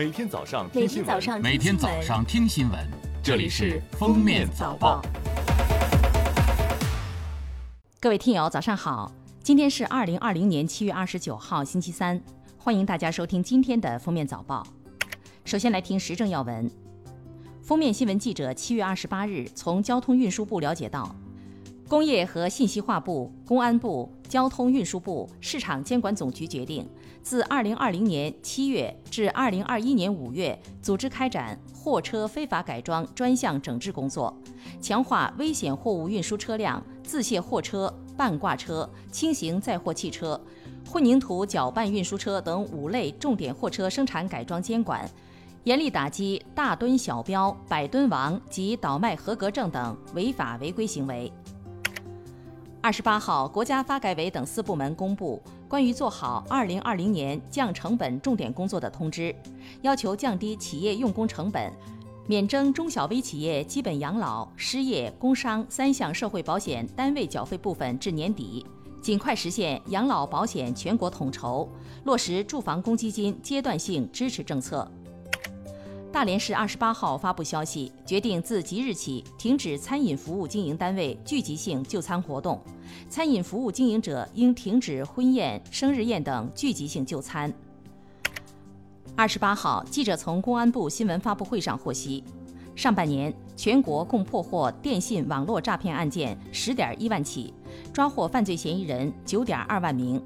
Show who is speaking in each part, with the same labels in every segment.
Speaker 1: 每天早上听新闻，
Speaker 2: 每天早上听新闻，这里是《封面早报》。
Speaker 3: 各位听友，早上好！今天是二零二零年七月二十九号，星期三，欢迎大家收听今天的《封面早报》。首先来听时政要闻。封面新闻记者七月二十八日从交通运输部了解到，工业和信息化部、公安部、交通运输部、市场监管总局决定，自二零二零年七月至二零二一年五月，组织开展货车非法改装专项整治工作，强化危险货物运输车辆、自卸货车、半挂车、轻型载货汽车、混凝土搅拌运输车等五类重点货车生产改装监管。严厉打击大吨小标、百吨王及倒卖合格证等违法违规行为。二十八号，国家发改委等四部门公布关于做好二零二零年降成本重点工作的通知，要求降低企业用工成本，免征中小微企业基本养老、失业、工伤三项社会保险单位缴费部分至年底，尽快实现养老保险全国统筹，落实住房公积金阶段性支持政策。大连市二十八号发布消息，决定自即日起停止餐饮服务经营单位聚集性就餐活动，餐饮服务经营者应停止婚宴、生日宴等聚集性就餐。二十八号，记者从公安部新闻发布会上获悉，上半年全国共破获电信网络诈骗案件十点一万起，抓获犯罪嫌疑人九点二万名。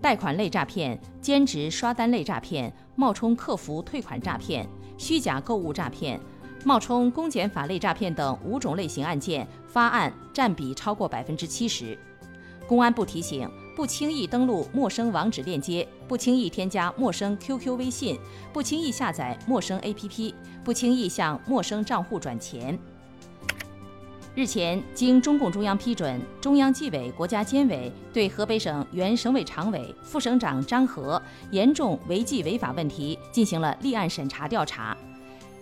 Speaker 3: 贷款类诈骗、兼职刷单类诈骗、冒充客服退款诈骗、虚假购物诈骗、冒充公检法类诈骗等五种类型案件发案占比超过百分之七十。公安部提醒：不轻易登录陌生网址链接，不轻易添加陌生 QQ、微信，不轻易下载陌生 APP，不轻易向陌生账户转钱。日前，经中共中央批准，中央纪委国家监委对河北省原省委常委、副省长张和严重违纪违法问题进行了立案审查调查。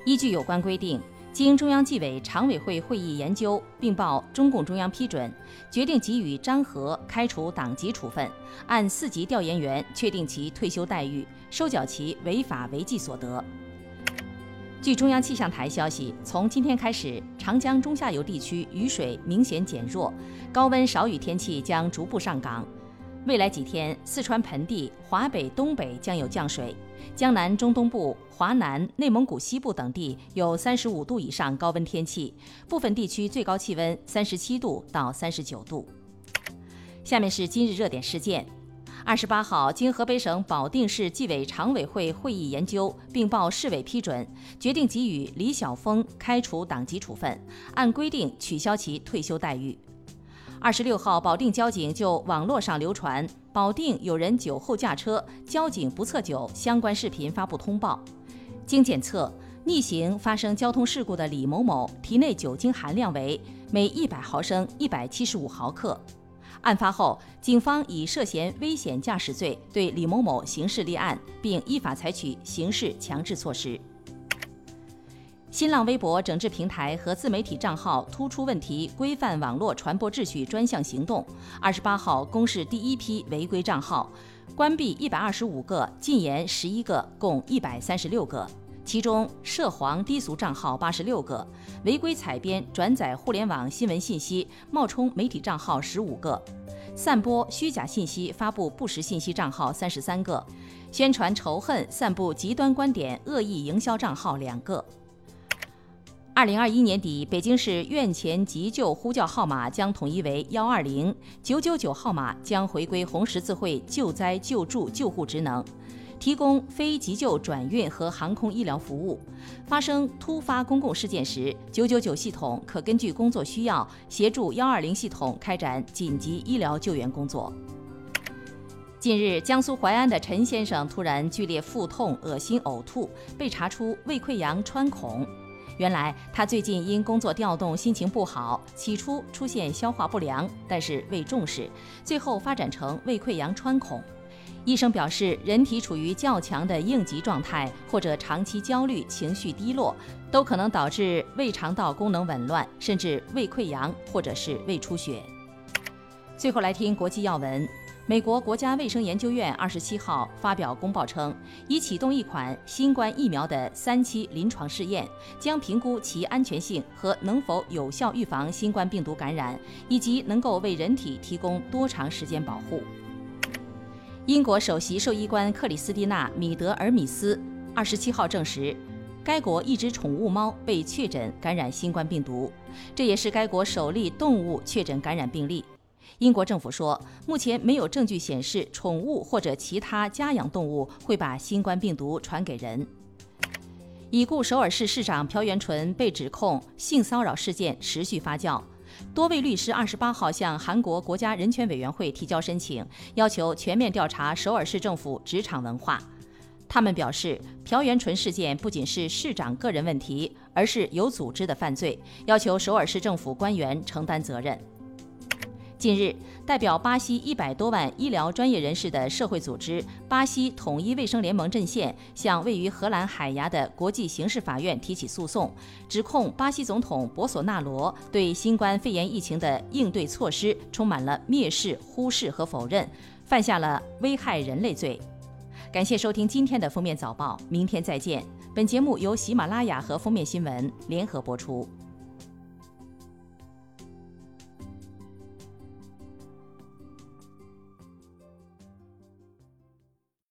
Speaker 3: 依据有关规定，经中央纪委常委会会议研究，并报中共中央批准，决定给予张和开除党籍处分，按四级调研员确定其退休待遇，收缴其违法违纪所得。据中央气象台消息，从今天开始，长江中下游地区雨水明显减弱，高温少雨天气将逐步上岗。未来几天，四川盆地、华北、东北将有降水，江南中东部、华南、内蒙古西部等地有三十五度以上高温天气，部分地区最高气温三十七度到三十九度。下面是今日热点事件。二十八号，经河北省保定市纪委常委会会议研究，并报市委批准，决定给予李晓峰开除党籍处分，按规定取消其退休待遇。二十六号，保定交警就网络上流传保定有人酒后驾车，交警不测酒相关视频发布通报。经检测，逆行发生交通事故的李某某体内酒精含量为每一百毫升一百七十五毫克。案发后，警方以涉嫌危险驾驶罪对李某某刑事立案，并依法采取刑事强制措施。新浪微博整治平台和自媒体账号突出问题，规范网络传播秩序专项行动，二十八号公示第一批违规账号，关闭一百二十五个，禁言十一个，共一百三十六个。其中涉黄低俗账号八十六个，违规采编、转载互联网新闻信息、冒充媒体账号十五个，散播虚假信息、发布不实信息账号三十三个，宣传仇恨、散布极端观点、恶意营销账号两个。二零二一年底，北京市院前急救呼叫号码将统一为幺二零，九九九号码将回归红十字会救灾救助救护职能。提供非急救转运和航空医疗服务。发生突发公共事件时，九九九系统可根据工作需要协助幺二零系统开展紧急医疗救援工作。近日，江苏淮安的陈先生突然剧烈腹痛、恶心、呕吐，被查出胃溃疡穿孔。原来他最近因工作调动，心情不好，起初出现消化不良，但是未重视，最后发展成胃溃疡穿孔。医生表示，人体处于较强的应急状态，或者长期焦虑、情绪低落，都可能导致胃肠道功能紊乱，甚至胃溃疡或者是胃出血。最后来听国际要闻：美国国家卫生研究院二十七号发表公报称，已启动一款新冠疫苗的三期临床试验，将评估其安全性和能否有效预防新冠病毒感染，以及能够为人体提供多长时间保护。英国首席兽医官克里斯蒂娜·米德尔米斯二十七号证实，该国一只宠物猫被确诊感染新冠病毒，这也是该国首例动物确诊感染病例。英国政府说，目前没有证据显示宠物或者其他家养动物会把新冠病毒传给人。已故首尔市市长朴元淳被指控性骚扰事件持续发酵，多位律师二十八号向韩国国家人权委员会提交申请，要求全面调查首尔市政府职场文化。他们表示，朴元淳事件不仅是市长个人问题，而是有组织的犯罪，要求首尔市政府官员承担责任。近日，代表巴西一百多万医疗专业人士的社会组织巴西统一卫生联盟阵线向位于荷兰海牙的国际刑事法院提起诉讼，指控巴西总统博索纳罗对新冠肺炎疫情的应对措施充满了蔑视、忽视和否认，犯下了危害人类罪。感谢收听今天的封面早报，明天再见。本节目由喜马拉雅和封面新闻联合播出。